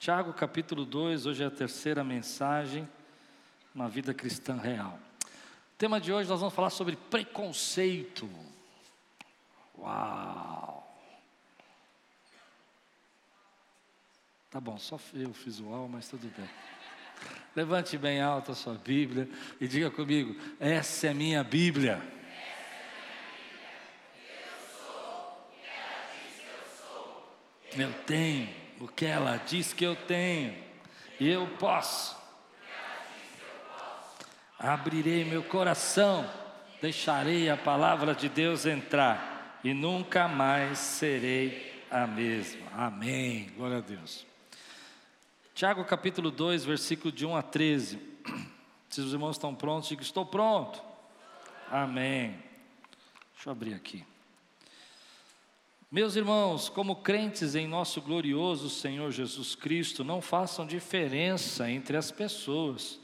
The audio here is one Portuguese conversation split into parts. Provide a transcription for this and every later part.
Tiago capítulo 2, hoje é a terceira mensagem, uma vida cristã real. O tema de hoje nós vamos falar sobre preconceito. Uau! Tá bom, só eu fiz uau, mas tudo bem. Levante bem alto a sua Bíblia e diga comigo: essa é minha Bíblia. Eu tenho o que ela diz que eu tenho, eu posso. Abrirei meu coração, deixarei a palavra de Deus entrar, e nunca mais serei a mesma. Amém. Glória a Deus. Tiago capítulo 2, versículo de 1 a 13. Se os irmãos estão prontos, diga: Estou pronto. Amém. Deixa eu abrir aqui. Meus irmãos, como crentes em nosso glorioso Senhor Jesus Cristo, não façam diferença entre as pessoas,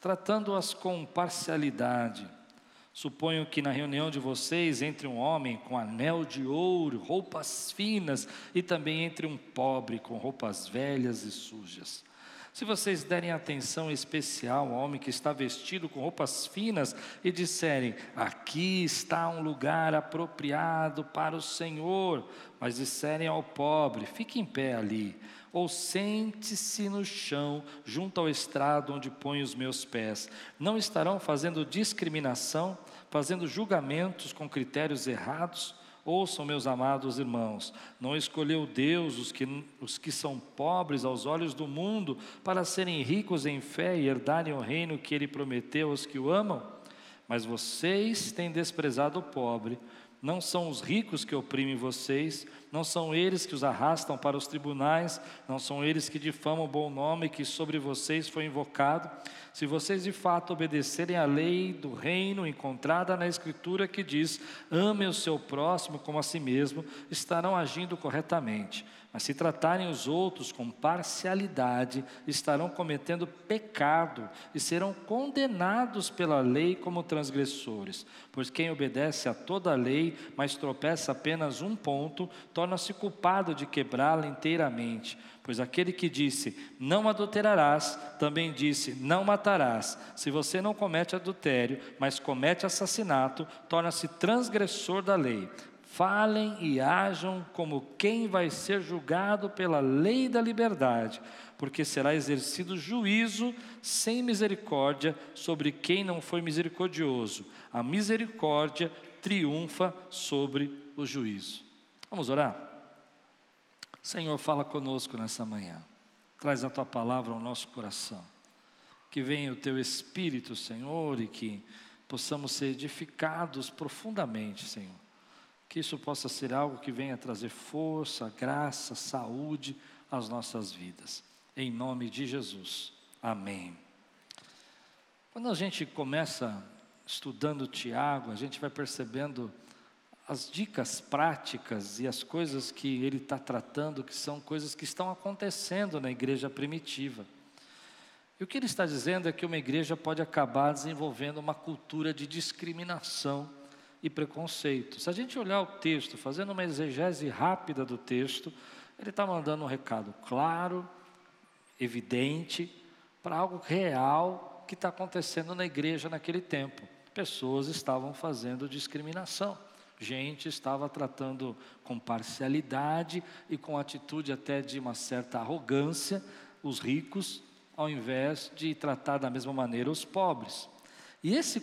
tratando-as com parcialidade. Suponho que na reunião de vocês entre um homem com anel de ouro, roupas finas, e também entre um pobre com roupas velhas e sujas. Se vocês derem atenção especial ao homem que está vestido com roupas finas e disserem: Aqui está um lugar apropriado para o Senhor, mas disserem ao pobre: Fique em pé ali, ou sente-se no chão, junto ao estrado onde ponho os meus pés, não estarão fazendo discriminação, fazendo julgamentos com critérios errados? Ouçam, meus amados irmãos, não escolheu Deus os que, os que são pobres aos olhos do mundo para serem ricos em fé e herdarem o reino que ele prometeu aos que o amam? Mas vocês têm desprezado o pobre, não são os ricos que oprimem vocês, não são eles que os arrastam para os tribunais, não são eles que difamam o bom nome que sobre vocês foi invocado. Se vocês de fato obedecerem à lei do reino encontrada na Escritura que diz: ame o seu próximo como a si mesmo, estarão agindo corretamente. Mas se tratarem os outros com parcialidade, estarão cometendo pecado e serão condenados pela lei como transgressores. Pois quem obedece a toda a lei, mas tropeça apenas um ponto, torna-se culpado de quebrá-la inteiramente. Pois aquele que disse, não adulterarás, também disse, não matarás. Se você não comete adultério, mas comete assassinato, torna-se transgressor da lei. Falem e ajam como quem vai ser julgado pela lei da liberdade, porque será exercido juízo sem misericórdia sobre quem não foi misericordioso. A misericórdia triunfa sobre o juízo. Vamos orar? Senhor, fala conosco nessa manhã. Traz a tua palavra ao nosso coração. Que venha o teu espírito, Senhor, e que possamos ser edificados profundamente, Senhor. Que isso possa ser algo que venha trazer força, graça, saúde às nossas vidas. Em nome de Jesus. Amém. Quando a gente começa estudando Tiago, a gente vai percebendo as dicas práticas e as coisas que ele está tratando, que são coisas que estão acontecendo na igreja primitiva. E o que ele está dizendo é que uma igreja pode acabar desenvolvendo uma cultura de discriminação e preconceito. Se a gente olhar o texto, fazendo uma exegese rápida do texto, ele está mandando um recado claro, evidente, para algo real que está acontecendo na igreja naquele tempo. Pessoas estavam fazendo discriminação gente estava tratando com parcialidade e com atitude até de uma certa arrogância os ricos, ao invés de tratar da mesma maneira os pobres. E esse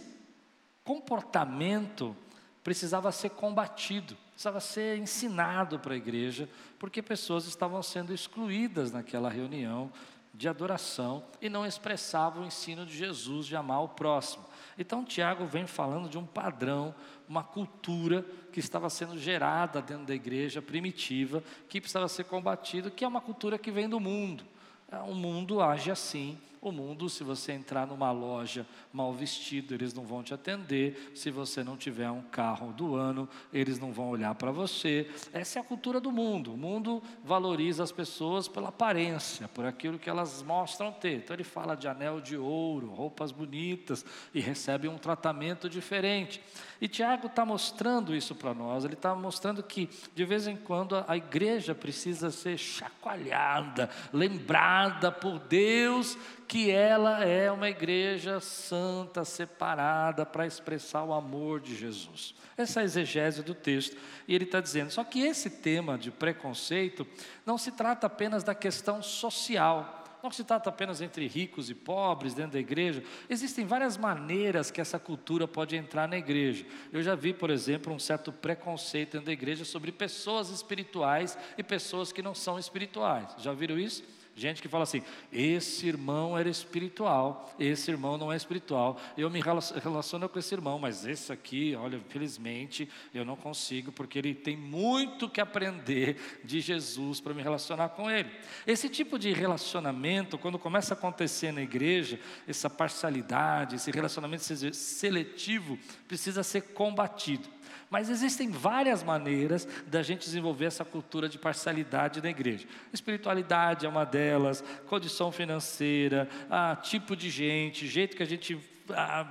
comportamento precisava ser combatido, precisava ser ensinado para a igreja, porque pessoas estavam sendo excluídas naquela reunião de adoração e não expressavam o ensino de Jesus de amar o próximo. Então, Tiago vem falando de um padrão, uma cultura que estava sendo gerada dentro da igreja primitiva, que precisava ser combatido, que é uma cultura que vem do mundo. É, o mundo age assim, O mundo, se você entrar numa loja mal vestido, eles não vão te atender. Se você não tiver um carro do ano, eles não vão olhar para você. Essa é a cultura do mundo. O mundo valoriza as pessoas pela aparência, por aquilo que elas mostram ter. Então ele fala de anel de ouro, roupas bonitas e recebe um tratamento diferente. E Tiago está mostrando isso para nós. Ele está mostrando que de vez em quando a igreja precisa ser chacoalhada, lembrada por Deus que ela é uma igreja santa, separada, para expressar o amor de Jesus. Essa é a exegese do texto. E ele está dizendo: só que esse tema de preconceito não se trata apenas da questão social. Não se trata apenas entre ricos e pobres dentro da igreja. Existem várias maneiras que essa cultura pode entrar na igreja. Eu já vi, por exemplo, um certo preconceito dentro da igreja sobre pessoas espirituais e pessoas que não são espirituais. Já viram isso? Gente que fala assim: esse irmão era espiritual, esse irmão não é espiritual. Eu me relaciono com esse irmão, mas esse aqui, olha, infelizmente eu não consigo, porque ele tem muito que aprender de Jesus para me relacionar com ele. Esse tipo de relacionamento, quando começa a acontecer na igreja, essa parcialidade, esse relacionamento seletivo, precisa ser combatido. Mas existem várias maneiras da gente desenvolver essa cultura de parcialidade na igreja. Espiritualidade é uma delas, condição financeira, ah, tipo de gente, jeito que a gente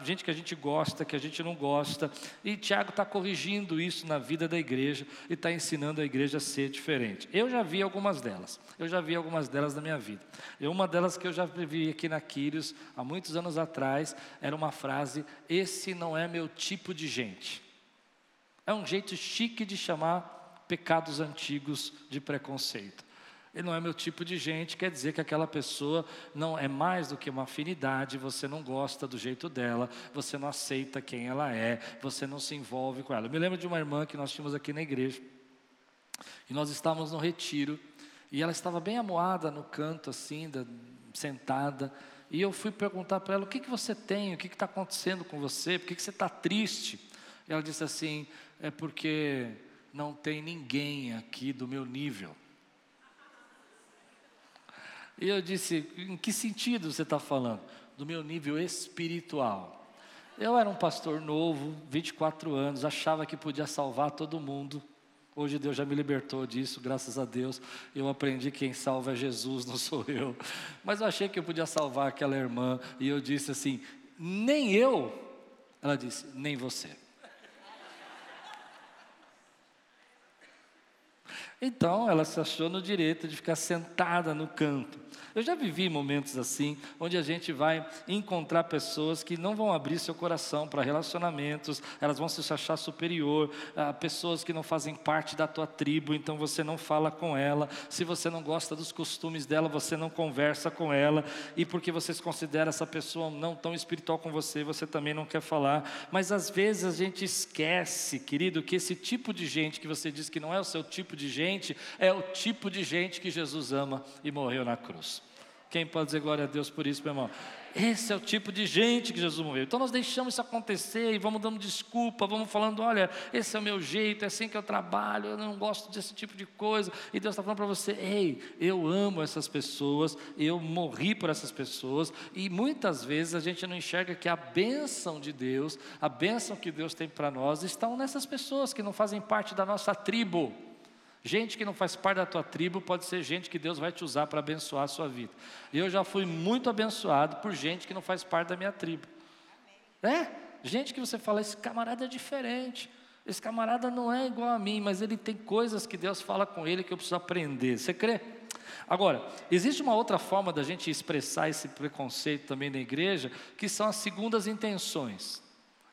gente que a gente gosta, que a gente não gosta. E Tiago está corrigindo isso na vida da igreja e está ensinando a igreja a ser diferente. Eu já vi algumas delas. Eu já vi algumas delas na minha vida. E uma delas que eu já vi aqui na Quírios, há muitos anos atrás, era uma frase: Esse não é meu tipo de gente. É um jeito chique de chamar pecados antigos de preconceito. Ele não é meu tipo de gente, quer dizer que aquela pessoa não é mais do que uma afinidade, você não gosta do jeito dela, você não aceita quem ela é, você não se envolve com ela. Eu me lembro de uma irmã que nós tínhamos aqui na igreja, e nós estávamos no retiro, e ela estava bem amoada no canto, assim, da, sentada, e eu fui perguntar para ela: o que, que você tem, o que está acontecendo com você, por que, que você está triste? E ela disse assim: é porque não tem ninguém aqui do meu nível. E eu disse: em que sentido você está falando? Do meu nível espiritual. Eu era um pastor novo, 24 anos, achava que podia salvar todo mundo. Hoje Deus já me libertou disso, graças a Deus. Eu aprendi que quem salva é Jesus, não sou eu. Mas eu achei que eu podia salvar aquela irmã. E eu disse assim: nem eu. Ela disse: nem você. Então ela se achou no direito de ficar sentada no canto. Eu já vivi momentos assim, onde a gente vai encontrar pessoas que não vão abrir seu coração para relacionamentos, elas vão se achar superior, a pessoas que não fazem parte da tua tribo, então você não fala com ela. Se você não gosta dos costumes dela, você não conversa com ela, e porque você se considera essa pessoa não tão espiritual com você, você também não quer falar. Mas às vezes a gente esquece, querido, que esse tipo de gente que você diz que não é o seu tipo de gente, é o tipo de gente que Jesus ama e morreu na cruz. Quem pode dizer glória a Deus por isso, meu irmão? Esse é o tipo de gente que Jesus morreu. Então nós deixamos isso acontecer e vamos dando desculpa, vamos falando: olha, esse é o meu jeito, é assim que eu trabalho, eu não gosto desse tipo de coisa. E Deus está falando para você: ei, eu amo essas pessoas, eu morri por essas pessoas. E muitas vezes a gente não enxerga que a bênção de Deus, a bênção que Deus tem para nós, estão nessas pessoas que não fazem parte da nossa tribo. Gente que não faz parte da tua tribo pode ser gente que Deus vai te usar para abençoar a sua vida. Eu já fui muito abençoado por gente que não faz parte da minha tribo. É? Gente que você fala, esse camarada é diferente. Esse camarada não é igual a mim, mas ele tem coisas que Deus fala com ele que eu preciso aprender. Você crê? Agora, existe uma outra forma da gente expressar esse preconceito também na igreja, que são as segundas intenções.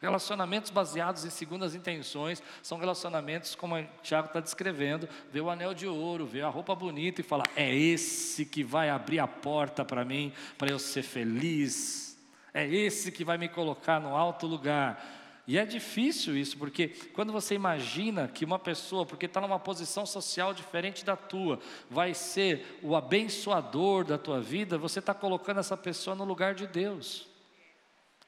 Relacionamentos baseados em segundas intenções são relacionamentos como o Tiago está descrevendo: vê o anel de ouro, vê a roupa bonita e fala, é esse que vai abrir a porta para mim, para eu ser feliz, é esse que vai me colocar no alto lugar. E é difícil isso, porque quando você imagina que uma pessoa, porque está numa posição social diferente da tua, vai ser o abençoador da tua vida, você está colocando essa pessoa no lugar de Deus.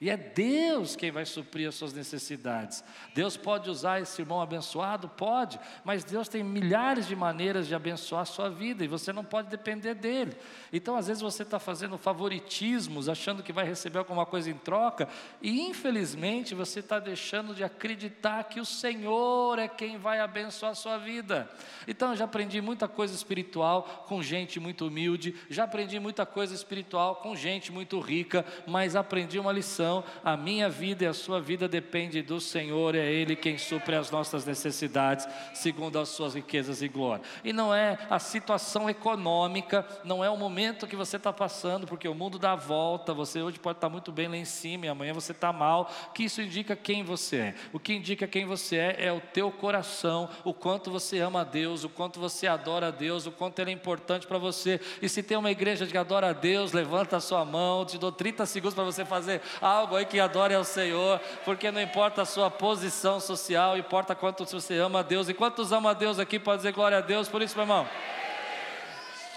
E é Deus quem vai suprir as suas necessidades. Deus pode usar esse irmão abençoado? Pode, mas Deus tem milhares de maneiras de abençoar a sua vida e você não pode depender dele. Então, às vezes, você está fazendo favoritismos, achando que vai receber alguma coisa em troca, e infelizmente você está deixando de acreditar que o Senhor é quem vai abençoar a sua vida. Então, eu já aprendi muita coisa espiritual com gente muito humilde, já aprendi muita coisa espiritual com gente muito rica, mas aprendi uma lição a minha vida e a sua vida depende do Senhor, é Ele quem supre as nossas necessidades, segundo as suas riquezas e glória. E não é a situação econômica, não é o momento que você está passando, porque o mundo dá volta, você hoje pode estar muito bem lá em cima e amanhã você está mal, que isso indica quem você é. O que indica quem você é é o teu coração, o quanto você ama a Deus, o quanto você adora a Deus, o quanto Ele é importante para você. E se tem uma igreja que adora a Deus, levanta a sua mão, te dou 30 segundos para você fazer algo algo aí que adore ao Senhor, porque não importa a sua posição social, importa quanto você ama a Deus. E quantos ama a Deus aqui pode dizer glória a Deus por isso, meu irmão?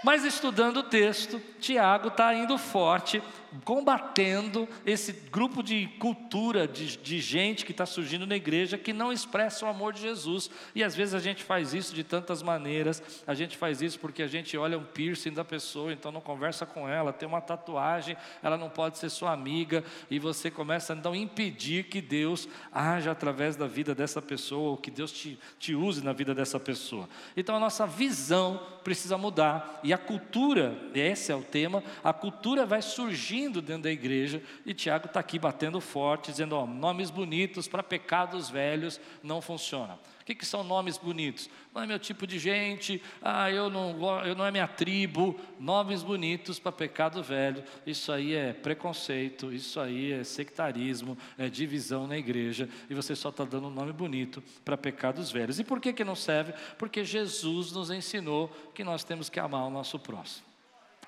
Mas estudando o texto, Tiago está indo forte combatendo esse grupo de cultura, de, de gente que está surgindo na igreja que não expressa o amor de Jesus. E às vezes a gente faz isso de tantas maneiras. A gente faz isso porque a gente olha um piercing da pessoa, então não conversa com ela, tem uma tatuagem, ela não pode ser sua amiga, e você começa então a impedir que Deus haja através da vida dessa pessoa, ou que Deus te, te use na vida dessa pessoa. Então a nossa visão precisa mudar, e a cultura, esse é o tema, a cultura vai surgindo dentro da igreja, e Tiago está aqui batendo forte, dizendo: ó, nomes bonitos para pecados velhos não funcionam. O que, que, são nomes bonitos? Não é meu tipo de gente, ah, eu não, eu não é minha tribo. Nomes bonitos para pecado velho, isso aí é preconceito, isso aí é sectarismo, é divisão na igreja, e você só está dando um nome bonito para pecados velhos. E por que, que não serve? Porque Jesus nos ensinou que nós temos que amar o nosso próximo.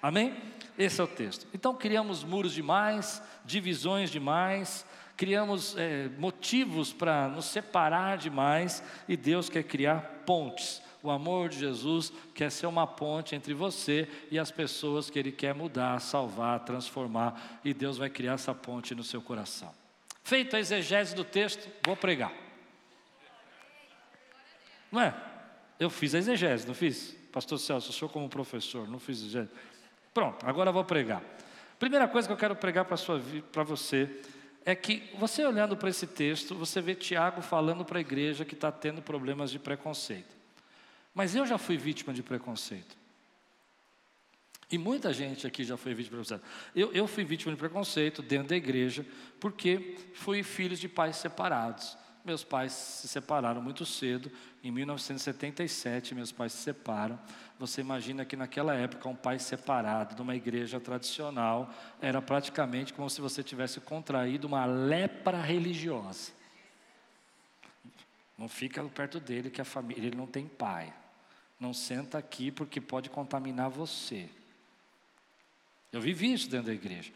Amém? Esse é o texto. Então criamos muros demais, divisões demais, criamos é, motivos para nos separar demais e Deus quer criar pontes. O amor de Jesus quer ser uma ponte entre você e as pessoas que Ele quer mudar, salvar, transformar, e Deus vai criar essa ponte no seu coração. Feito a exegese do texto, vou pregar. Não é? Eu fiz a exegese, não fiz? Pastor Celso, o senhor como professor, não fiz exegese. Pronto, agora eu vou pregar. Primeira coisa que eu quero pregar para você é que você olhando para esse texto, você vê Tiago falando para a igreja que está tendo problemas de preconceito. Mas eu já fui vítima de preconceito. E muita gente aqui já foi vítima de preconceito. Eu, eu fui vítima de preconceito dentro da igreja, porque fui filho de pais separados. Meus pais se separaram muito cedo, em 1977 meus pais se separam. Você imagina que naquela época um pai separado de uma igreja tradicional era praticamente como se você tivesse contraído uma lepra religiosa. Não fica perto dele que a família ele não tem pai. Não senta aqui porque pode contaminar você. Eu vivi isso dentro da igreja.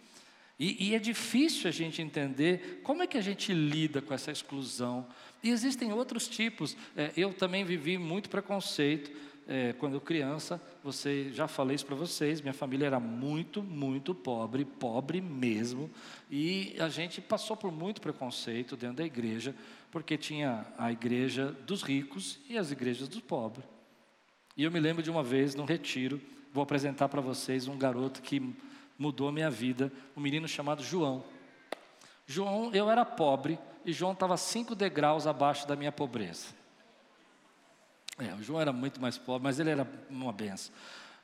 E, e, é difícil a gente entender como é que a gente lida com essa exclusão. E existem outros tipos. É, eu também vivi muito preconceito é, quando criança, você já falei isso para vocês, minha família era muito, muito pobre, pobre mesmo, e a gente passou por muito preconceito dentro da igreja, porque tinha a igreja dos ricos e as igrejas dos pobres. E eu me lembro de uma vez, num retiro, vou apresentar para vocês um garoto que mudou a minha vida, um menino chamado João. João, eu era pobre, e João estava cinco degraus abaixo da minha pobreza. É, o João era muito mais pobre, mas ele era uma benção.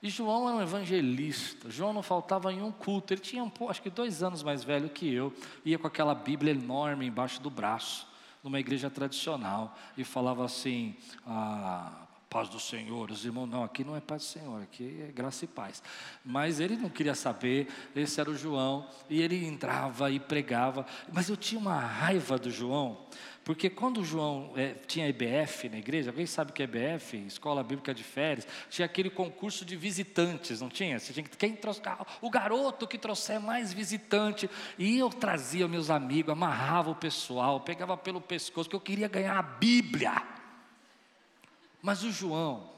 E João era um evangelista. João não faltava em um culto. Ele tinha, acho que dois anos mais velho que eu. Ia com aquela Bíblia enorme embaixo do braço, numa igreja tradicional, e falava assim: ah, paz do Senhor. Os irmãos, não, aqui não é paz do Senhor, aqui é graça e paz. Mas ele não queria saber, esse era o João, e ele entrava e pregava. Mas eu tinha uma raiva do João, porque quando o João é, tinha IBF na igreja, alguém sabe o que é IBF? Escola Bíblica de Férias, tinha aquele concurso de visitantes, não tinha? Você tinha que, quem trouxe, o garoto que trouxer mais visitante. E eu trazia meus amigos, amarrava o pessoal, pegava pelo pescoço, que eu queria ganhar a Bíblia. Mas o João,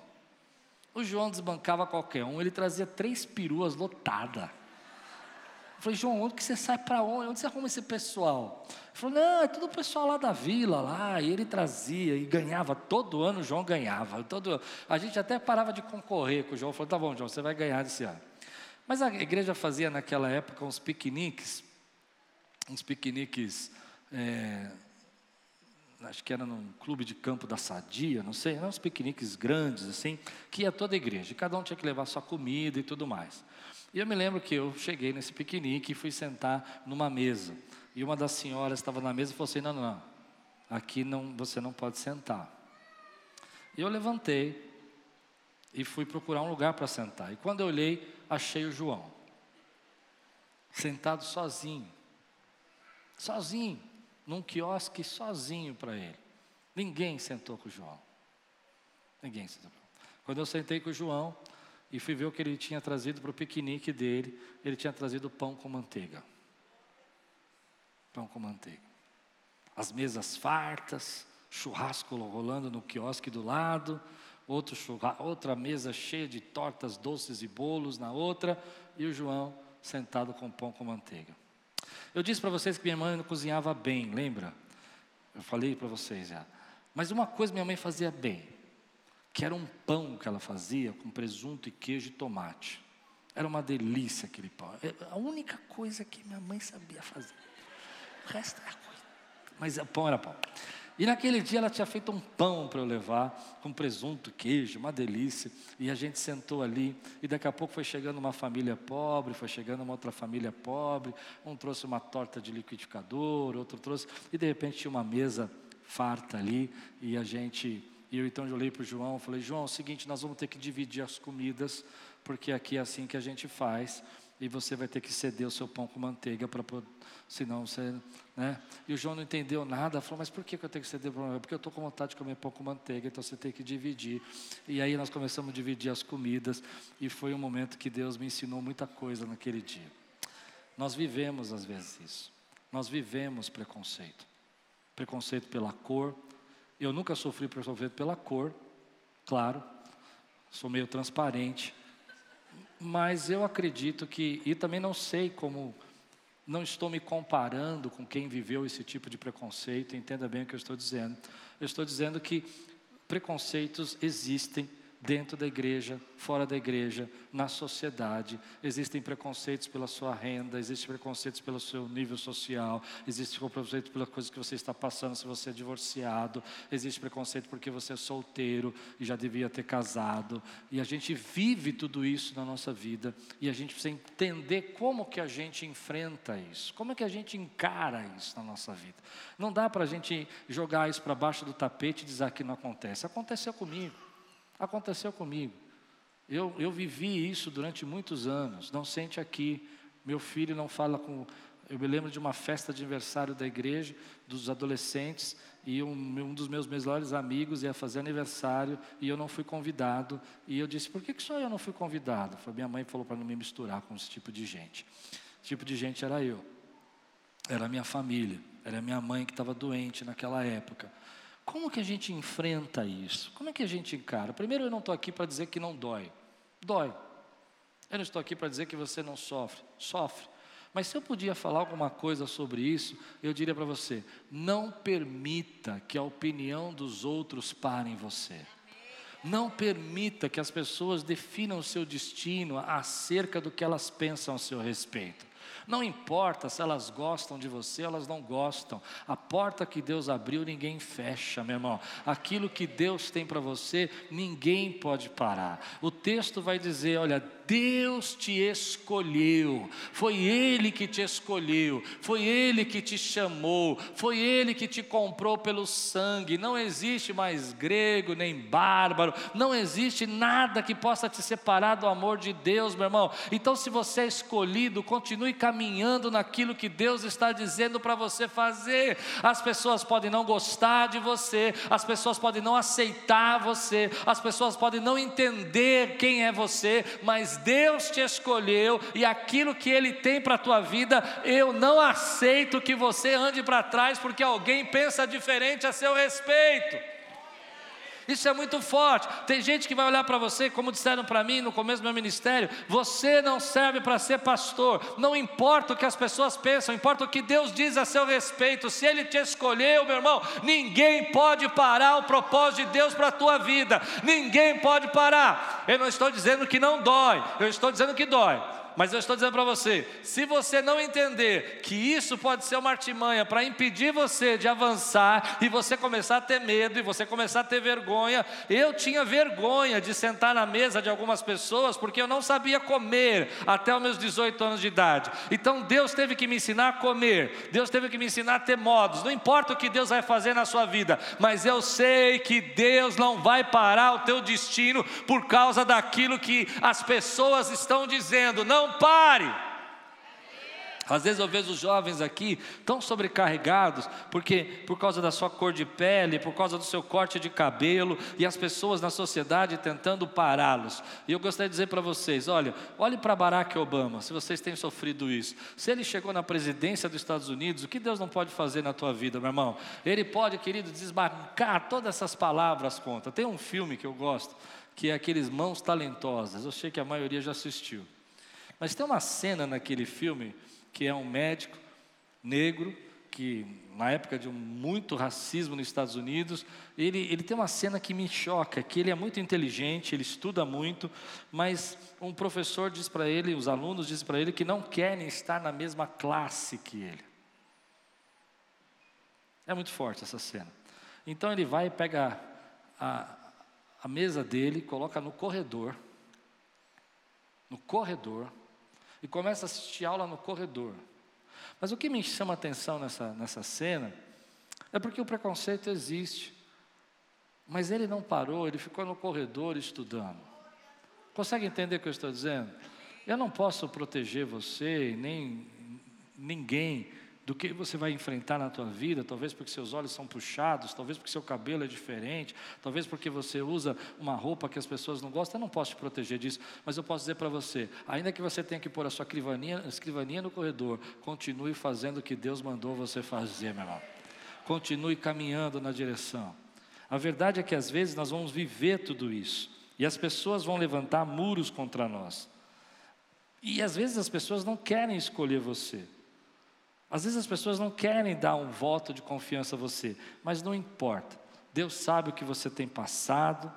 o João desbancava qualquer um, ele trazia três peruas lotadas. Eu falei, João, onde que você sai para onde? Onde você arruma esse pessoal? Ele falou, não, é tudo o pessoal lá da vila, lá, e ele trazia e ganhava, todo ano o João ganhava. Todo, a gente até parava de concorrer com o João, falou, tá bom, João, você vai ganhar esse ano. Mas a igreja fazia naquela época uns piqueniques, uns piqueniques, é, acho que era num clube de campo da Sadia, não sei, eram uns piqueniques grandes assim, que ia toda a igreja, cada um tinha que levar sua comida e tudo mais. E eu me lembro que eu cheguei nesse piquenique e fui sentar numa mesa. E uma das senhoras estava na mesa e falou assim: não, não, não, aqui não, você não pode sentar. E eu levantei e fui procurar um lugar para sentar. E quando eu olhei, achei o João, sentado sozinho, sozinho, num quiosque sozinho para ele. Ninguém sentou com o João. Ninguém sentou. Quando eu sentei com o João, e fui ver o que ele tinha trazido para o piquenique dele. Ele tinha trazido pão com manteiga. Pão com manteiga. As mesas fartas, churrasco rolando no quiosque do lado, outra mesa cheia de tortas, doces e bolos na outra, e o João sentado com pão com manteiga. Eu disse para vocês que minha mãe não cozinhava bem, lembra? Eu falei para vocês já. Mas uma coisa minha mãe fazia bem que era um pão que ela fazia com presunto e queijo e tomate. Era uma delícia aquele pão. É a única coisa que minha mãe sabia fazer. O resto era coisa. Mas o pão era pão. E naquele dia ela tinha feito um pão para eu levar, com presunto, queijo, uma delícia. E a gente sentou ali, e daqui a pouco foi chegando uma família pobre, foi chegando uma outra família pobre. Um trouxe uma torta de liquidificador, outro trouxe. E de repente tinha uma mesa farta ali, e a gente e eu então olhei para o João falei, João, é o seguinte, nós vamos ter que dividir as comidas, porque aqui é assim que a gente faz, e você vai ter que ceder o seu pão com manteiga para senão você, né? E o João não entendeu nada, falou, mas por que eu tenho que ceder pão? Porque eu estou com vontade de comer pão com manteiga, então você tem que dividir. E aí nós começamos a dividir as comidas, e foi um momento que Deus me ensinou muita coisa naquele dia. Nós vivemos às vezes isso. Nós vivemos preconceito. Preconceito pela cor, eu nunca sofri preconceito pela cor, claro, sou meio transparente, mas eu acredito que, e também não sei como, não estou me comparando com quem viveu esse tipo de preconceito, entenda bem o que eu estou dizendo. Eu estou dizendo que preconceitos existem dentro da igreja, fora da igreja, na sociedade. Existem preconceitos pela sua renda, existem preconceitos pelo seu nível social, existe preconceito pela coisa que você está passando se você é divorciado, existe preconceito porque você é solteiro e já devia ter casado. E a gente vive tudo isso na nossa vida e a gente precisa entender como que a gente enfrenta isso, como é que a gente encara isso na nossa vida. Não dá para a gente jogar isso para baixo do tapete e dizer que não acontece. Aconteceu comigo. Aconteceu comigo. Eu, eu vivi isso durante muitos anos. Não sente aqui. Meu filho não fala com. Eu me lembro de uma festa de aniversário da igreja, dos adolescentes, e um, um dos meus melhores amigos ia fazer aniversário e eu não fui convidado. E eu disse: Por que, que só eu não fui convidado? Foi, minha mãe falou para não me misturar com esse tipo de gente. Esse tipo de gente era eu, era a minha família, era a minha mãe que estava doente naquela época. Como que a gente enfrenta isso? Como é que a gente encara? Primeiro, eu não estou aqui para dizer que não dói. Dói. Eu não estou aqui para dizer que você não sofre. Sofre. Mas se eu podia falar alguma coisa sobre isso, eu diria para você: não permita que a opinião dos outros pare em você. Não permita que as pessoas definam o seu destino acerca do que elas pensam a seu respeito. Não importa se elas gostam de você, elas não gostam. A porta que Deus abriu, ninguém fecha, meu irmão. Aquilo que Deus tem para você, ninguém pode parar. O texto vai dizer: olha, Deus te escolheu, foi Ele que te escolheu, foi Ele que te chamou, foi Ele que te comprou pelo sangue. Não existe mais grego nem bárbaro, não existe nada que possa te separar do amor de Deus, meu irmão. Então, se você é escolhido, continue caminhando naquilo que Deus está dizendo para você fazer. As pessoas podem não gostar de você, as pessoas podem não aceitar você, as pessoas podem não entender quem é você, mas Deus te escolheu e aquilo que Ele tem para a tua vida, eu não aceito que você ande para trás porque alguém pensa diferente a seu respeito. Isso é muito forte. Tem gente que vai olhar para você, como disseram para mim no começo do meu ministério: você não serve para ser pastor. Não importa o que as pessoas pensam, importa o que Deus diz a seu respeito. Se Ele te escolheu, meu irmão, ninguém pode parar o propósito de Deus para a tua vida. Ninguém pode parar. Eu não estou dizendo que não dói, eu estou dizendo que dói. Mas eu estou dizendo para você: se você não entender que isso pode ser uma artimanha para impedir você de avançar, e você começar a ter medo, e você começar a ter vergonha, eu tinha vergonha de sentar na mesa de algumas pessoas, porque eu não sabia comer até os meus 18 anos de idade. Então Deus teve que me ensinar a comer, Deus teve que me ensinar a ter modos, não importa o que Deus vai fazer na sua vida, mas eu sei que Deus não vai parar o teu destino por causa daquilo que as pessoas estão dizendo, não pare. Às vezes eu vejo os jovens aqui tão sobrecarregados, porque por causa da sua cor de pele, por causa do seu corte de cabelo, e as pessoas na sociedade tentando pará-los. E eu gostaria de dizer para vocês: olha, olhe para Barack Obama, se vocês têm sofrido isso. Se ele chegou na presidência dos Estados Unidos, o que Deus não pode fazer na tua vida, meu irmão? Ele pode, querido, desbancar todas essas palavras contra. Tem um filme que eu gosto, que é aqueles Mãos Talentosas. Eu sei que a maioria já assistiu. Mas tem uma cena naquele filme que é um médico negro que na época de muito racismo nos Estados Unidos, ele, ele tem uma cena que me choca, que ele é muito inteligente, ele estuda muito, mas um professor diz para ele, os alunos dizem para ele que não querem estar na mesma classe que ele. É muito forte essa cena. Então ele vai e pega a, a mesa dele, coloca no corredor, no corredor, e começa a assistir aula no corredor. Mas o que me chama a atenção nessa, nessa cena é porque o preconceito existe. Mas ele não parou, ele ficou no corredor estudando. Consegue entender o que eu estou dizendo? Eu não posso proteger você, nem ninguém do que você vai enfrentar na tua vida, talvez porque seus olhos são puxados, talvez porque seu cabelo é diferente, talvez porque você usa uma roupa que as pessoas não gostam, eu não posso te proteger disso, mas eu posso dizer para você, ainda que você tenha que pôr a sua escrivaninha, escrivaninha no corredor, continue fazendo o que Deus mandou você fazer, meu irmão. Continue caminhando na direção. A verdade é que às vezes nós vamos viver tudo isso, e as pessoas vão levantar muros contra nós. E às vezes as pessoas não querem escolher você. Às vezes as pessoas não querem dar um voto de confiança a você, mas não importa. Deus sabe o que você tem passado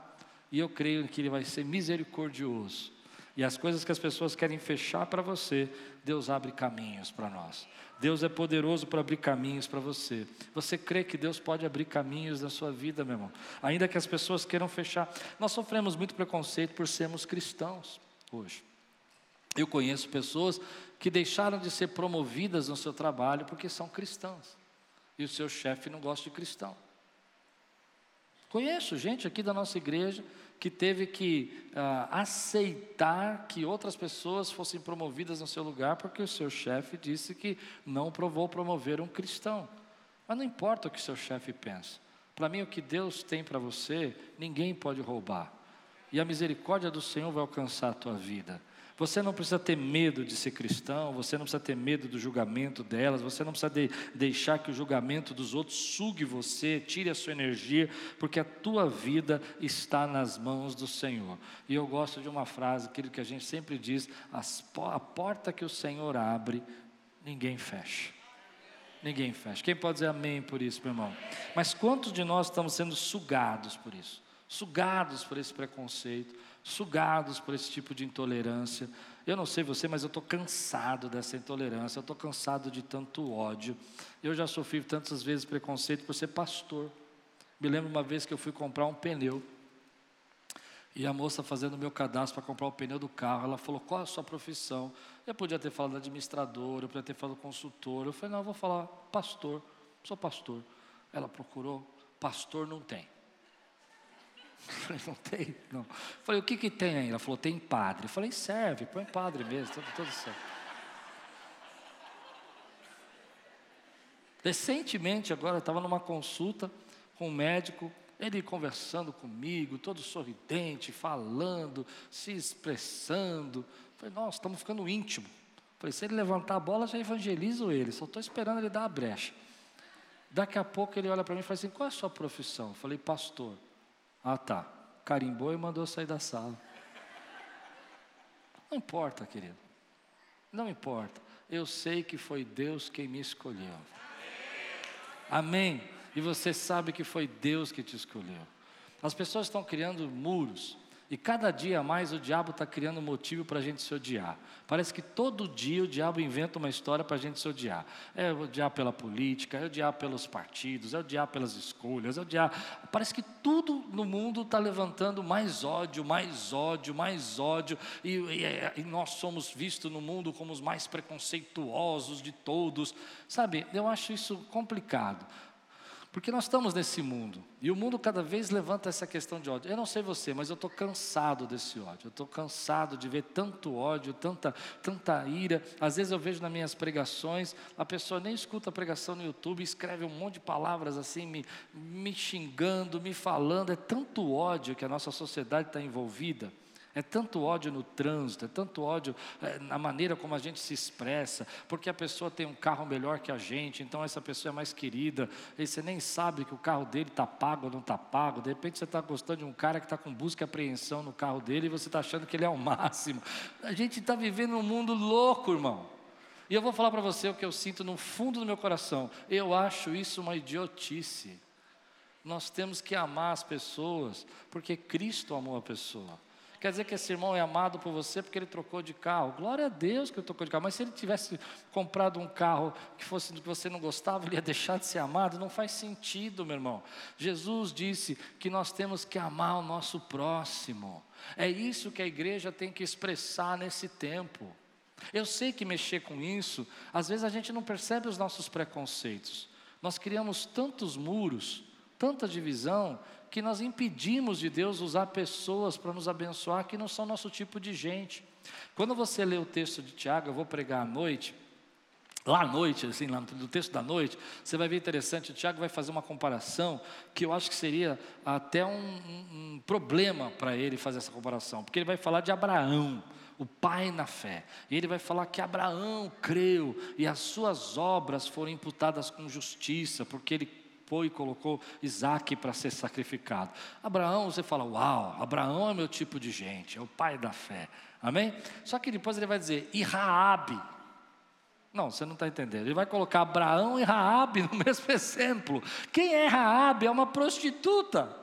e eu creio que Ele vai ser misericordioso. E as coisas que as pessoas querem fechar para você, Deus abre caminhos para nós. Deus é poderoso para abrir caminhos para você. Você crê que Deus pode abrir caminhos na sua vida, meu irmão? Ainda que as pessoas queiram fechar. Nós sofremos muito preconceito por sermos cristãos hoje. Eu conheço pessoas que deixaram de ser promovidas no seu trabalho porque são cristãos. E o seu chefe não gosta de cristão. Conheço gente aqui da nossa igreja que teve que uh, aceitar que outras pessoas fossem promovidas no seu lugar porque o seu chefe disse que não provou promover um cristão. Mas não importa o que seu chefe pensa. Para mim, o que Deus tem para você, ninguém pode roubar. E a misericórdia do Senhor vai alcançar a tua vida. Você não precisa ter medo de ser cristão, você não precisa ter medo do julgamento delas, você não precisa de, deixar que o julgamento dos outros sugue você, tire a sua energia, porque a tua vida está nas mãos do Senhor. E eu gosto de uma frase, aquilo que a gente sempre diz: a porta que o Senhor abre, ninguém fecha. Ninguém fecha. Quem pode dizer amém por isso, meu irmão? Mas quantos de nós estamos sendo sugados por isso? Sugados por esse preconceito sugados por esse tipo de intolerância. Eu não sei você, mas eu estou cansado dessa intolerância, eu estou cansado de tanto ódio. Eu já sofri tantas vezes preconceito por ser pastor. Me lembro uma vez que eu fui comprar um pneu. E a moça fazendo o meu cadastro para comprar o pneu do carro, ela falou: qual a sua profissão? Eu podia ter falado administrador, eu podia ter falado consultor. Eu falei: não, eu vou falar pastor, sou pastor. Ela procurou, pastor não tem. Falei, não tem? Não. Falei, o que, que tem aí? Ela falou, tem padre. Falei, serve, põe padre mesmo, tudo, tudo certo. Recentemente, agora, estava numa consulta com um médico, ele conversando comigo, todo sorridente, falando, se expressando. Falei, nossa, estamos ficando íntimo. Falei, se ele levantar a bola, já evangelizo ele, só estou esperando ele dar a brecha. Daqui a pouco ele olha para mim e fala assim: qual é a sua profissão? Falei, pastor. Ah, tá. Carimbou e mandou sair da sala. Não importa, querido. Não importa. Eu sei que foi Deus quem me escolheu. Amém. E você sabe que foi Deus que te escolheu. As pessoas estão criando muros. E cada dia mais o diabo está criando motivo para a gente se odiar. Parece que todo dia o diabo inventa uma história para a gente se odiar. É odiar pela política, é odiar pelos partidos, é odiar pelas escolhas, é odiar. Parece que tudo no mundo está levantando mais ódio, mais ódio, mais ódio. E, e, é, e nós somos vistos no mundo como os mais preconceituosos de todos. Sabe, eu acho isso complicado. Porque nós estamos nesse mundo, e o mundo cada vez levanta essa questão de ódio. Eu não sei você, mas eu estou cansado desse ódio, eu estou cansado de ver tanto ódio, tanta, tanta ira. Às vezes eu vejo nas minhas pregações, a pessoa nem escuta a pregação no YouTube, escreve um monte de palavras assim, me, me xingando, me falando. É tanto ódio que a nossa sociedade está envolvida. É tanto ódio no trânsito, é tanto ódio é, na maneira como a gente se expressa, porque a pessoa tem um carro melhor que a gente, então essa pessoa é mais querida, e você nem sabe que o carro dele está pago ou não está pago, de repente você está gostando de um cara que está com busca e apreensão no carro dele e você está achando que ele é o máximo. A gente está vivendo um mundo louco, irmão. E eu vou falar para você o que eu sinto no fundo do meu coração. Eu acho isso uma idiotice. Nós temos que amar as pessoas, porque Cristo amou a pessoa. Quer dizer que esse irmão é amado por você porque ele trocou de carro. Glória a Deus que ele trocou de carro. Mas se ele tivesse comprado um carro que fosse que você não gostava, ele ia deixar de ser amado? Não faz sentido, meu irmão. Jesus disse que nós temos que amar o nosso próximo. É isso que a igreja tem que expressar nesse tempo. Eu sei que mexer com isso, às vezes a gente não percebe os nossos preconceitos. Nós criamos tantos muros, tanta divisão, que nós impedimos de Deus usar pessoas para nos abençoar que não são nosso tipo de gente. Quando você lê o texto de Tiago, eu vou pregar à noite, lá à noite, assim, lá no texto da noite, você vai ver interessante, o Tiago vai fazer uma comparação que eu acho que seria até um, um, um problema para ele fazer essa comparação, porque ele vai falar de Abraão, o pai na fé. E ele vai falar que Abraão creu e as suas obras foram imputadas com justiça, porque ele e colocou Isaac para ser sacrificado. Abraão, você fala, uau, Abraão é meu tipo de gente, é o pai da fé. Amém? Só que depois ele vai dizer, e Raabe. Não, você não está entendendo. Ele vai colocar Abraão e Raabe no mesmo exemplo. Quem é Raabe? É uma prostituta.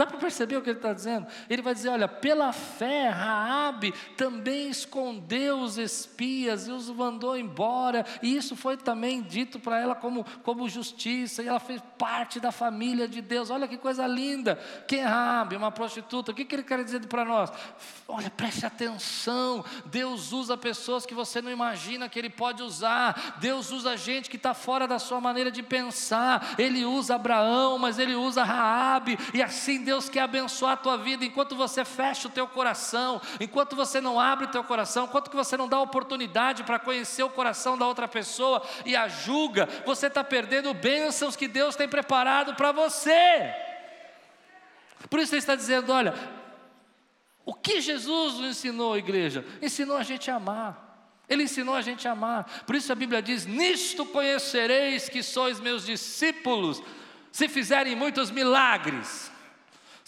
Dá para perceber o que ele está dizendo? Ele vai dizer: olha, pela fé, Raabe também escondeu os espias e os mandou embora, e isso foi também dito para ela como, como justiça, e ela fez parte da família de Deus. Olha que coisa linda. Quem é Raabe? Uma prostituta. O que, que ele quer dizer para nós? Olha, preste atenção. Deus usa pessoas que você não imagina que Ele pode usar. Deus usa gente que está fora da sua maneira de pensar. Ele usa Abraão, mas Ele usa Raabe, e assim Deus quer abençoar a tua vida enquanto você fecha o teu coração, enquanto você não abre o teu coração, enquanto você não dá oportunidade para conhecer o coração da outra pessoa e a julga, você está perdendo bênçãos que Deus tem preparado para você. Por isso ele está dizendo: olha, o que Jesus nos ensinou, igreja? Ensinou a gente a amar. Ele ensinou a gente a amar. Por isso a Bíblia diz: Nisto conhecereis que sois meus discípulos, se fizerem muitos milagres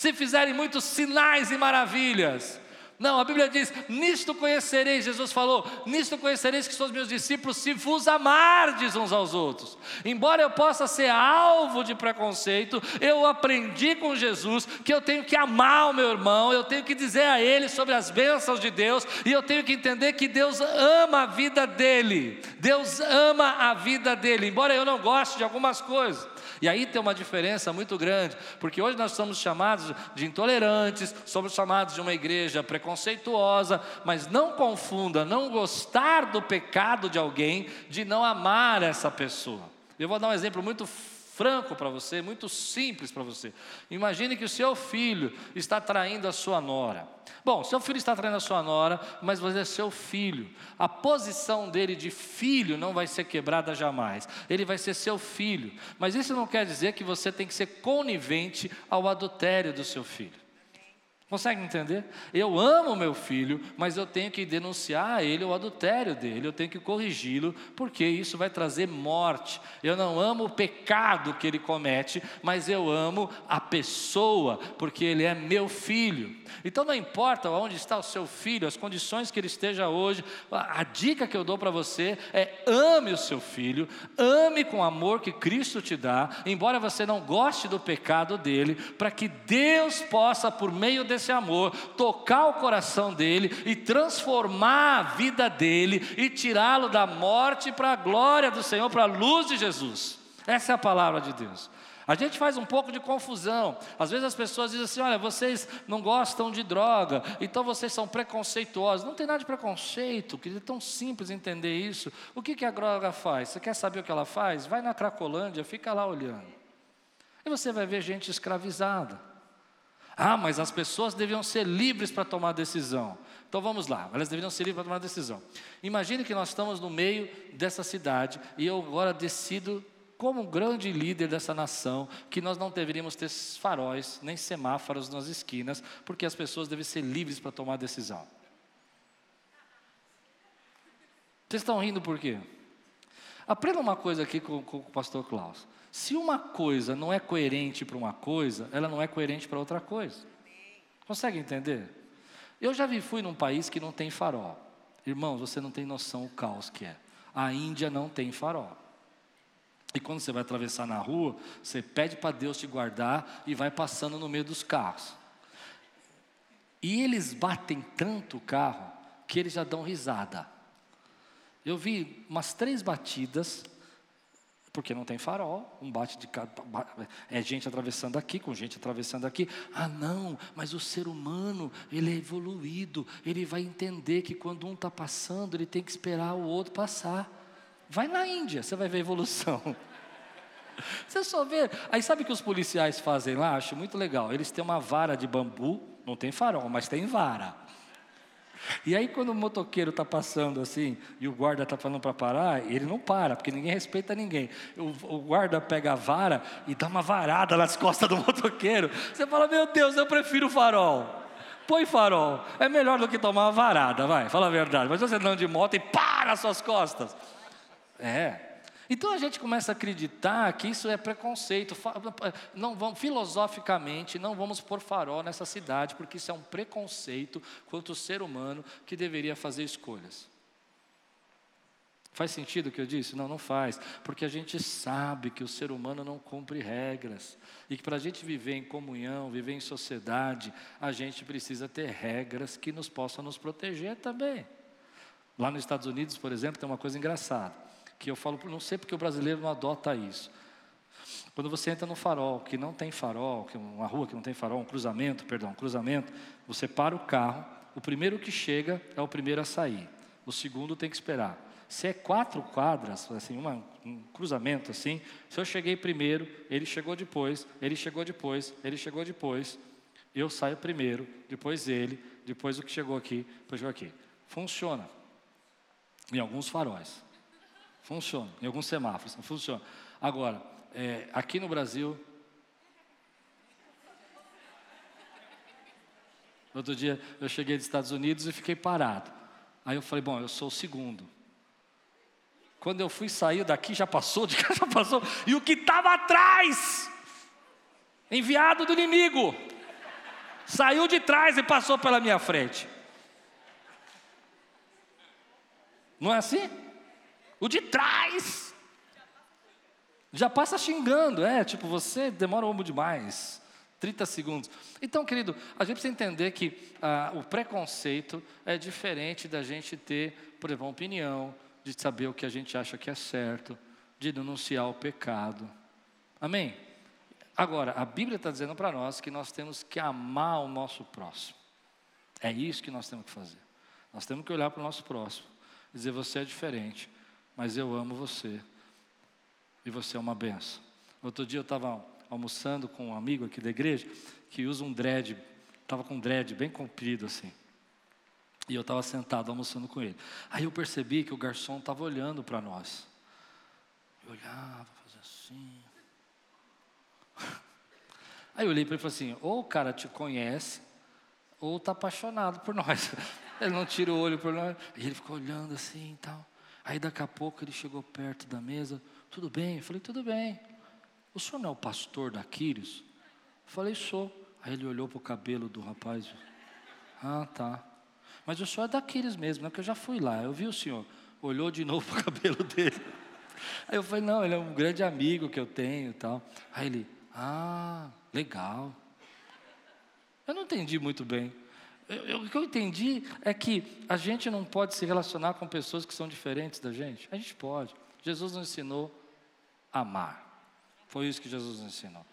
se fizerem muitos sinais e maravilhas. Não, a Bíblia diz: Nisto conhecereis, Jesus falou: Nisto conhecereis que sois meus discípulos, se vos amardes uns aos outros. Embora eu possa ser alvo de preconceito, eu aprendi com Jesus que eu tenho que amar o meu irmão, eu tenho que dizer a ele sobre as bênçãos de Deus, e eu tenho que entender que Deus ama a vida dele. Deus ama a vida dele, embora eu não goste de algumas coisas. E aí tem uma diferença muito grande, porque hoje nós somos chamados de intolerantes, somos chamados de uma igreja preconceituosa, mas não confunda não gostar do pecado de alguém de não amar essa pessoa. Eu vou dar um exemplo muito franco para você, muito simples para você. Imagine que o seu filho está traindo a sua nora. Bom, seu filho está traindo a sua nora, mas você é seu filho. A posição dele de filho não vai ser quebrada jamais. Ele vai ser seu filho. Mas isso não quer dizer que você tem que ser conivente ao adultério do seu filho. Consegue entender? Eu amo meu filho, mas eu tenho que denunciar a ele o adultério dele, eu tenho que corrigi-lo, porque isso vai trazer morte. Eu não amo o pecado que ele comete, mas eu amo a pessoa, porque ele é meu filho. Então não importa onde está o seu filho, as condições que ele esteja hoje, a dica que eu dou para você é ame o seu filho, ame com o amor que Cristo te dá, embora você não goste do pecado dele, para que Deus possa, por meio desse esse amor, tocar o coração dele e transformar a vida dele e tirá-lo da morte para a glória do Senhor, para a luz de Jesus. Essa é a palavra de Deus. A gente faz um pouco de confusão. Às vezes as pessoas dizem assim: olha, vocês não gostam de droga, então vocês são preconceituosos. Não tem nada de preconceito, que é tão simples entender isso. O que, que a droga faz? Você quer saber o que ela faz? Vai na Cracolândia, fica lá olhando. E você vai ver gente escravizada. Ah, mas as pessoas deviam ser livres para tomar decisão. Então vamos lá, elas deveriam ser livres para tomar decisão. Imagine que nós estamos no meio dessa cidade e eu agora decido, como grande líder dessa nação, que nós não deveríamos ter faróis nem semáforos nas esquinas, porque as pessoas devem ser livres para tomar decisão. Vocês estão rindo por quê? Aprenda uma coisa aqui com, com o pastor Klaus. Se uma coisa não é coerente para uma coisa, ela não é coerente para outra coisa. Consegue entender? Eu já vi, fui num país que não tem farol. Irmãos, você não tem noção o caos que é. A Índia não tem farol. E quando você vai atravessar na rua, você pede para Deus te guardar e vai passando no meio dos carros. E eles batem tanto o carro que eles já dão risada. Eu vi umas três batidas porque não tem farol, um bate de cada. É gente atravessando aqui, com gente atravessando aqui. Ah, não, mas o ser humano, ele é evoluído, ele vai entender que quando um está passando, ele tem que esperar o outro passar. Vai na Índia, você vai ver a evolução. Você só vê. Aí sabe o que os policiais fazem lá? Acho muito legal. Eles têm uma vara de bambu, não tem farol, mas tem vara. E aí, quando o motoqueiro está passando assim, e o guarda está falando para parar, ele não para, porque ninguém respeita ninguém. O, o, guarda pega a vara e dá uma varada nas costas do motoqueiro. Você fala, meu Deus, eu prefiro farol. Põe farol. É melhor do que tomar uma varada, vai, fala a verdade. Mas você andando de moto e pá nas suas costas. É, então a gente começa a acreditar que isso é preconceito. Não vamos, filosoficamente, não vamos pôr farol nessa cidade, porque isso é um preconceito quanto ser humano que deveria fazer escolhas. Faz sentido o que eu disse? Não, não faz, porque a gente sabe que o ser humano não cumpre regras e que para a gente viver em comunhão, viver em sociedade, a gente precisa ter regras que nos possam nos proteger também. Lá nos Estados Unidos, por exemplo, tem uma coisa engraçada que eu falo, não sei porque o brasileiro não adota isso. Quando você entra no farol, que não tem farol, que uma rua que não tem farol, um cruzamento, perdão, um cruzamento, você para o carro, o primeiro que chega é o primeiro a sair, o segundo tem que esperar. Se é quatro quadras, assim, uma, um cruzamento assim, se eu cheguei primeiro, ele chegou depois, ele chegou depois, ele chegou depois, eu saio primeiro, depois ele, depois o que chegou aqui, depois chegou aqui. Funciona. Em alguns faróis. Funciona. Em alguns semáforos, não funciona. Agora, é, aqui no Brasil. Outro dia eu cheguei dos Estados Unidos e fiquei parado. Aí eu falei, bom, eu sou o segundo. Quando eu fui sair daqui, já passou, de cá já passou. E o que estava atrás, enviado do inimigo, saiu de trás e passou pela minha frente. Não é assim? O de trás já passa xingando, é, tipo, você demora um demais. 30 segundos. Então, querido, a gente precisa entender que ah, o preconceito é diferente da gente ter, por exemplo, uma opinião, de saber o que a gente acha que é certo, de denunciar o pecado. Amém? Agora, a Bíblia está dizendo para nós que nós temos que amar o nosso próximo. É isso que nós temos que fazer. Nós temos que olhar para o nosso próximo, dizer: você é diferente mas eu amo você. E você é uma benção. Outro dia eu estava almoçando com um amigo aqui da igreja que usa um dread, estava com um dread bem comprido assim. E eu estava sentado almoçando com ele. Aí eu percebi que o garçom estava olhando para nós. Eu olhava, fazia assim. Aí eu olhei para ele e falei assim: ou o cara te conhece, ou está apaixonado por nós. Ele não tira o olho por nós. E ele ficou olhando assim e tal. Aí daqui a pouco ele chegou perto da mesa. Tudo bem? Eu falei, tudo bem. O senhor não é o pastor da Quírios? Eu falei, sou. Aí ele olhou para o cabelo do rapaz. Ah, tá. Mas o senhor é daqueles mesmo, né? Que eu já fui lá, eu vi o senhor. Olhou de novo para o cabelo dele. Aí eu falei, não, ele é um grande amigo que eu tenho e tal. Aí ele, ah, legal. Eu não entendi muito bem. Eu, o que eu entendi é que a gente não pode se relacionar com pessoas que são diferentes da gente. A gente pode. Jesus nos ensinou a amar. Foi isso que Jesus nos ensinou.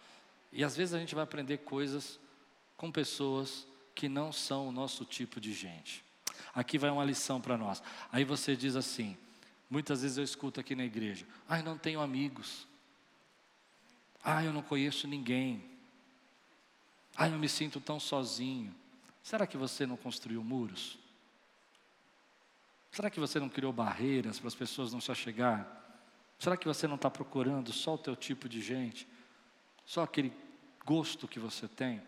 E às vezes a gente vai aprender coisas com pessoas que não são o nosso tipo de gente. Aqui vai uma lição para nós. Aí você diz assim: muitas vezes eu escuto aqui na igreja, ai, não tenho amigos. Ai, eu não conheço ninguém. Ai, eu me sinto tão sozinho. Será que você não construiu muros? Será que você não criou barreiras para as pessoas não se achegar? Será que você não está procurando só o teu tipo de gente? Só aquele gosto que você tem?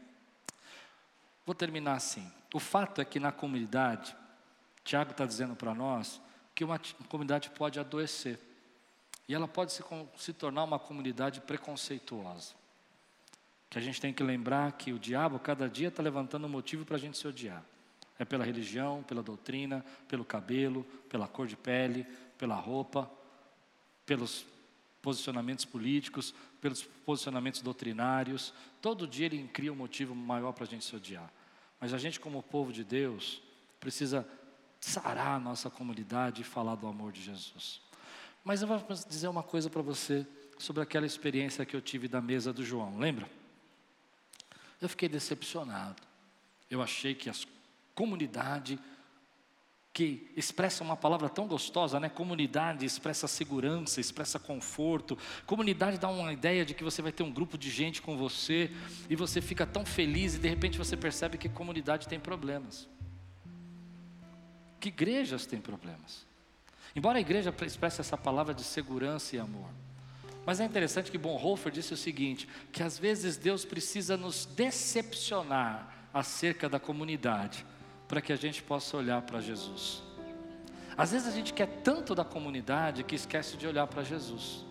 Vou terminar assim. O fato é que na comunidade, Tiago está dizendo para nós que uma comunidade pode adoecer. E ela pode se, se tornar uma comunidade preconceituosa. Que a gente tem que lembrar que o diabo cada dia está levantando um motivo para a gente se odiar. É pela religião, pela doutrina, pelo cabelo, pela cor de pele, pela roupa, pelos posicionamentos políticos, pelos posicionamentos doutrinários. Todo dia ele cria um motivo maior para a gente se odiar. Mas a gente, como povo de Deus, precisa sarar a nossa comunidade e falar do amor de Jesus. Mas eu vou dizer uma coisa para você sobre aquela experiência que eu tive da mesa do João, lembra? Eu fiquei decepcionado. Eu achei que a comunidade que expressa uma palavra tão gostosa, né? Comunidade expressa segurança, expressa conforto. Comunidade dá uma ideia de que você vai ter um grupo de gente com você e você fica tão feliz e de repente você percebe que comunidade tem problemas. Que igrejas têm problemas. Embora a igreja expresse essa palavra de segurança e amor. Mas é interessante que Bonhoeffer disse o seguinte, que às vezes Deus precisa nos decepcionar acerca da comunidade para que a gente possa olhar para Jesus. Às vezes a gente quer tanto da comunidade que esquece de olhar para Jesus.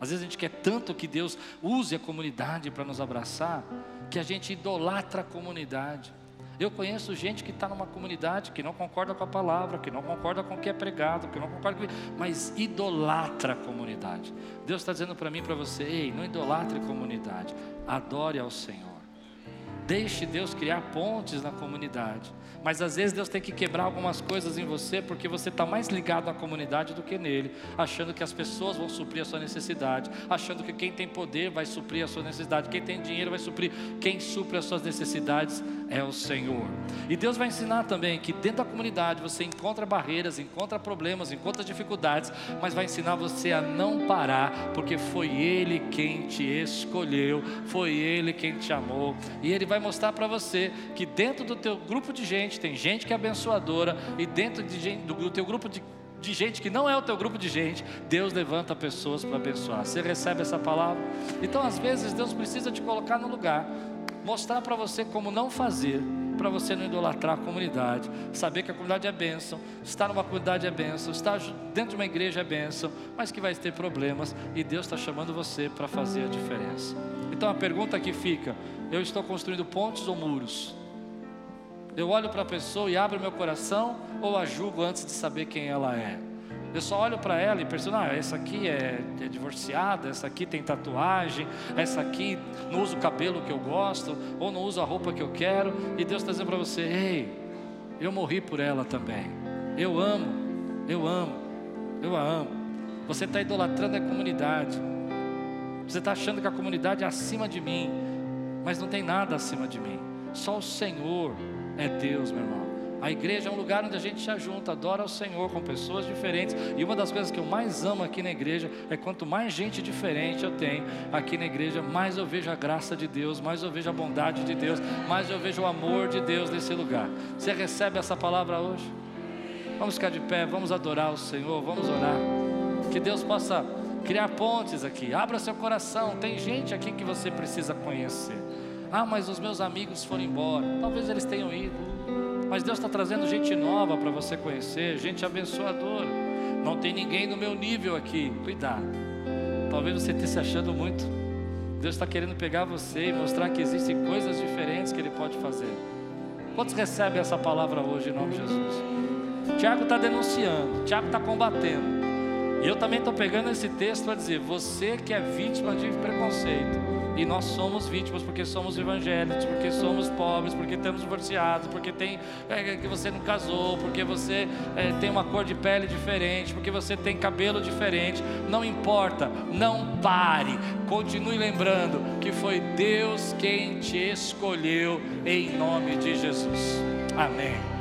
Às vezes a gente quer tanto que Deus use a comunidade para nos abraçar, que a gente idolatra a comunidade. Eu conheço gente que está numa comunidade que não concorda com a palavra, que não concorda com o que é pregado, que não concorda com mas idolatra a comunidade. Deus está dizendo para mim e para você: ei, não idolatre a comunidade, adore ao Senhor. Deixe Deus criar pontes na comunidade. Mas às vezes Deus tem que quebrar algumas coisas em você porque você está mais ligado à comunidade do que nele, achando que as pessoas vão suprir a sua necessidade, achando que quem tem poder vai suprir a sua necessidade, quem tem dinheiro vai suprir, quem supre as suas necessidades é o Senhor. E Deus vai ensinar também que dentro da comunidade você encontra barreiras, encontra problemas, encontra dificuldades, mas vai ensinar você a não parar, porque foi Ele quem te escolheu, foi Ele quem te amou, e Ele vai mostrar para você que dentro do teu grupo de gente tem gente que é abençoadora, e dentro de gente, do teu grupo de de gente que não é o teu grupo de gente, Deus levanta pessoas para abençoar. Você recebe essa palavra? Então, às vezes, Deus precisa te colocar no lugar mostrar para você como não fazer, para você não idolatrar a comunidade, saber que a comunidade é bênção, estar numa comunidade é bênção, estar dentro de uma igreja é bênção, mas que vai ter problemas e Deus está chamando você para fazer a diferença. Então a pergunta que fica: eu estou construindo pontes ou muros? Eu olho para a pessoa e abro meu coração ou a julgo antes de saber quem ela é? Eu só olho para ela e percebo, ah, essa aqui é, é, divorciada, essa aqui tem tatuagem, essa aqui não usa o cabelo que eu gosto, ou não usa a roupa que eu quero, e Deus está dizendo para você, ei, eu morri por ela também. Eu amo, eu amo, eu a amo. Você está idolatrando a comunidade. Você está achando que a comunidade é acima de mim, mas não tem nada acima de mim. Só o Senhor é Deus, meu irmão. A igreja é um lugar onde a gente se ajunta, adora ao Senhor com pessoas diferentes. E uma das coisas que eu mais amo aqui na igreja é quanto mais gente diferente eu tenho aqui na igreja, mais eu vejo a graça de Deus, mais eu vejo a bondade de Deus, mais eu vejo o amor de Deus nesse lugar. Você recebe essa palavra hoje? Vamos ficar de pé, vamos adorar o Senhor, vamos orar. Que Deus possa criar pontes aqui. Abra seu coração. Tem gente aqui que você precisa conhecer. Ah, mas os meus amigos foram embora. Talvez eles tenham ido. Mas Deus está trazendo gente nova para você conhecer, gente abençoadora. Não tem ninguém no meu nível aqui. Cuidado. Talvez você esteja se achando muito. Deus está querendo pegar você e mostrar que existem coisas diferentes que Ele pode fazer. Quantos recebem essa palavra hoje em nome de Jesus? Tiago está denunciando, Tiago está combatendo. E eu também estou pegando esse texto para dizer: você que é vítima de preconceito, e nós somos vítimas porque somos evangélicos, porque somos pobres, porque estamos divorciados, porque tem é, que você não casou, porque você é, tem uma cor de pele diferente, porque você tem cabelo diferente. Não importa, não pare. Continue lembrando que foi Deus quem te escolheu em nome de Jesus. Amém.